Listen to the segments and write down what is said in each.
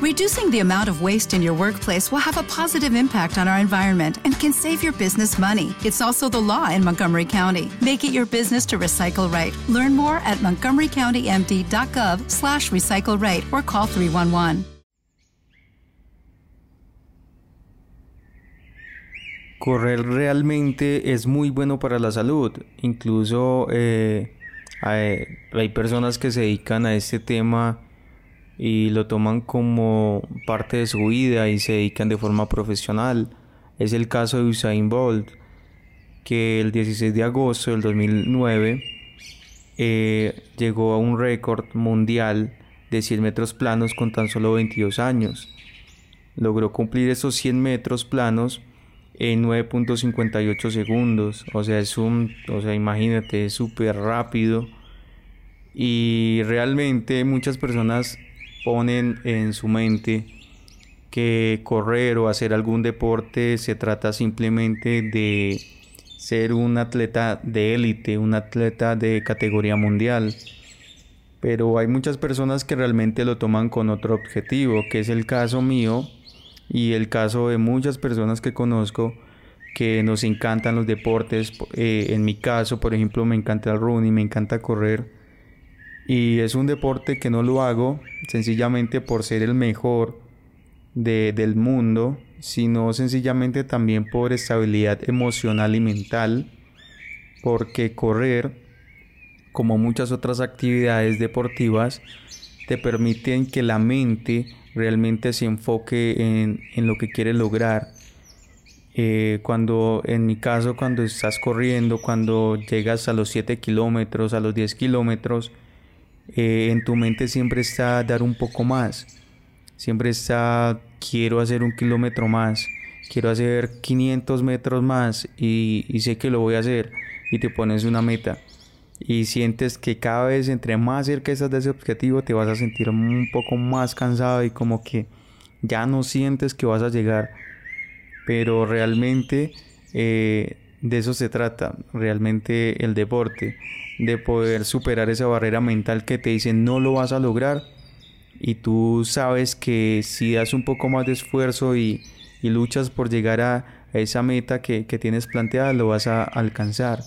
Reducing the amount of waste in your workplace will have a positive impact on our environment and can save your business money. It's also the law in Montgomery County. Make it your business to recycle right. Learn more at montgomerycountymd.gov slash recycle right or call 311. Correr realmente es muy bueno para la salud. Incluso eh, hay, hay personas que se dedican a este tema y lo toman como parte de su vida y se dedican de forma profesional. Es el caso de Usain Bolt, que el 16 de agosto del 2009 eh, llegó a un récord mundial de 100 metros planos con tan solo 22 años. Logró cumplir esos 100 metros planos en 9.58 segundos. O sea, es un, o sea, imagínate, es súper rápido. Y realmente muchas personas ponen en su mente que correr o hacer algún deporte se trata simplemente de ser un atleta de élite, un atleta de categoría mundial. Pero hay muchas personas que realmente lo toman con otro objetivo, que es el caso mío y el caso de muchas personas que conozco que nos encantan los deportes. Eh, en mi caso, por ejemplo, me encanta el running, me encanta correr. Y es un deporte que no lo hago sencillamente por ser el mejor del mundo, sino sencillamente también por estabilidad emocional y mental, porque correr, como muchas otras actividades deportivas, te permiten que la mente realmente se enfoque en, en lo que quieres lograr. Eh, cuando, en mi caso, cuando estás corriendo, cuando llegas a los 7 kilómetros, a los 10 kilómetros, eh, en tu mente siempre está dar un poco más. Siempre está, quiero hacer un kilómetro más, quiero hacer 500 metros más y, sé que lo voy a hacer. Y te pones una meta y sientes que cada vez entre más cerca estás de ese objetivo te vas a sentir un poco más cansado y como que ya no sientes que vas a llegar pero realmente eh, de eso se trata realmente el deporte de poder superar esa barrera mental que te dicen no lo vas a lograr y tú sabes que si das un poco más de esfuerzo y, luchas por llegar a, esa meta que, tienes planteada lo vas a alcanzar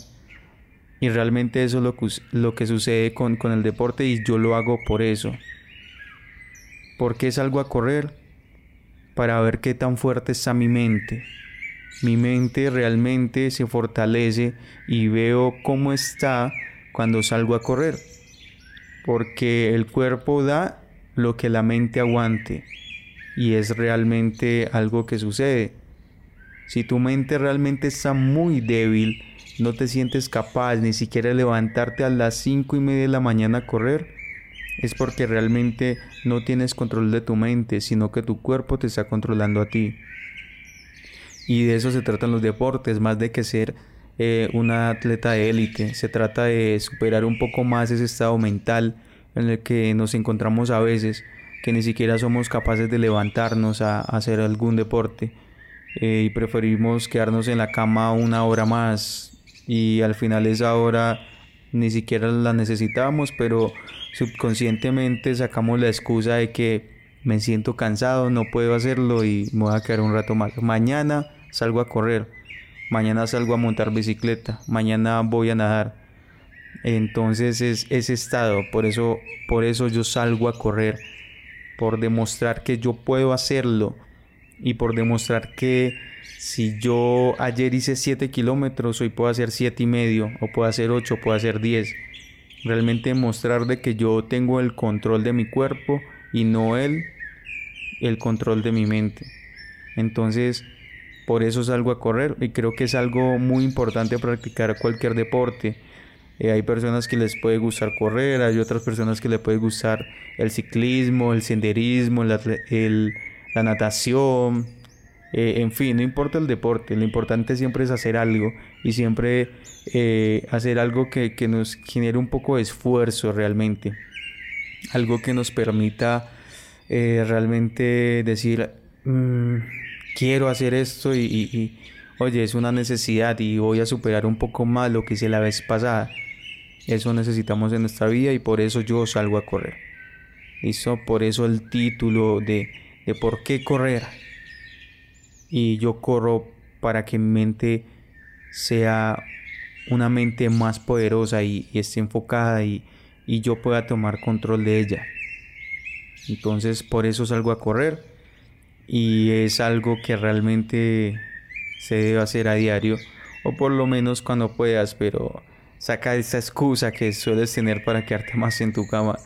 y realmente eso es lo que, lo que sucede con, con el deporte y yo lo hago por eso. Porque salgo a correr? Para ver qué tan fuerte está mi mente. Mi mente realmente se fortalece y veo cómo está cuando salgo a correr. Porque el cuerpo da lo que la mente aguante. Y es realmente algo que sucede. Si tu mente realmente está muy débil, no te sientes capaz ni siquiera levantarte a las 5 y media de la mañana a correr, es porque realmente no tienes control de tu mente, sino que tu cuerpo te está controlando a ti. Y de eso se tratan los deportes, más de que ser eh, una atleta de élite. Se trata de superar un poco más ese estado mental en el que nos encontramos a veces, que ni siquiera somos capaces de levantarnos a, hacer algún deporte. Eh, y preferimos quedarnos en la cama una hora más, y al final esa hora ni siquiera la necesitábamos, pero subconscientemente sacamos la excusa de que me siento cansado, no puedo hacerlo y me voy a quedar un rato más. Mañana salgo a correr, mañana salgo a montar bicicleta, mañana voy a nadar. Entonces es ese estado, por eso, por eso yo salgo a correr, por demostrar que yo puedo hacerlo y por demostrar que si yo ayer hice 7 kilómetros, hoy puedo hacer 7 y medio, o puedo hacer 8, o puedo hacer 10. Realmente mostrar de que yo tengo el control de mi cuerpo y no él el control de mi mente. Entonces, por eso salgo a correr y creo que es algo muy importante practicar cualquier deporte. Eh, hay personas que les puede gustar correr, hay otras personas que les puede gustar el ciclismo, el senderismo, la natación, eh, en fin, no importa el deporte, lo importante siempre es hacer algo y siempre eh, hacer algo que, nos genere un poco de esfuerzo realmente. Algo que nos permita realmente decir, mm, quiero hacer esto y, oye, es una necesidad y voy a superar un poco más lo que hice la vez pasada. Eso necesitamos en nuestra vida y por eso yo salgo a correr. Listo, por eso el título de, de por qué correr. Y yo corro para que mi mente sea una mente más poderosa y, esté enfocada y, y yo pueda tomar control de ella. Entonces por eso salgo a correr y es algo que realmente se debe hacer a diario o por lo menos cuando puedas, pero saca esa excusa que sueles tener para quedarte más en tu cama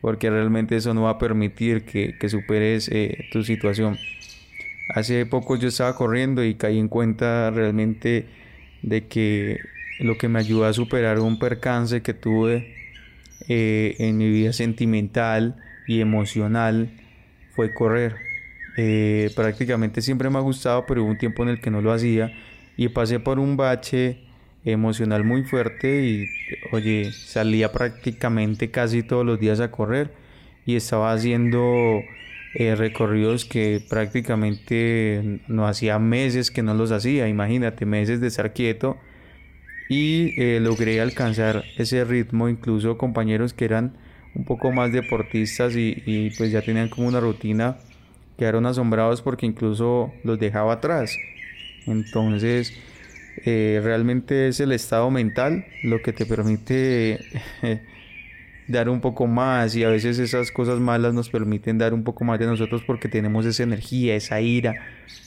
porque realmente eso no va a permitir que, superes eh, tu situación. Hace poco yo estaba corriendo y caí en cuenta realmente de que lo que me ayudó a superar un percance que tuve eh, en mi vida sentimental y emocional fue correr. Eh, prácticamente siempre me ha gustado, pero hubo un tiempo en el que no lo hacía y pasé por un bache emocional muy fuerte y oye, salía prácticamente casi todos los días a correr y estaba haciendo eh, recorridos que prácticamente no hacía meses que no los hacía, imagínate, meses de estar quieto y eh, logré alcanzar ese ritmo, incluso compañeros que eran un poco más deportistas y, y pues ya tenían como una rutina, quedaron asombrados porque incluso los dejaba atrás. Entonces, eh, realmente es el estado mental lo que te permite dar un poco más y a veces esas cosas malas nos permiten dar un poco más de nosotros porque tenemos esa energía, esa ira,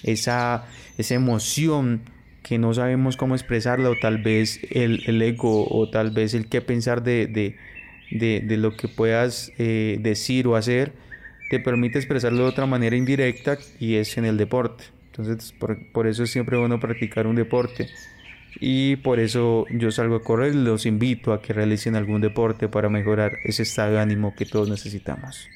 esa, esa emoción que no sabemos cómo expresarla o tal vez el, ego o tal vez el qué pensar de, de, lo que puedas eh, decir o hacer te permite expresarlo de otra manera indirecta y es en el deporte. Entonces, por, eso es siempre bueno practicar un deporte. Y por eso yo salgo a correr y los invito a que realicen algún deporte para mejorar ese estado de ánimo que todos necesitamos.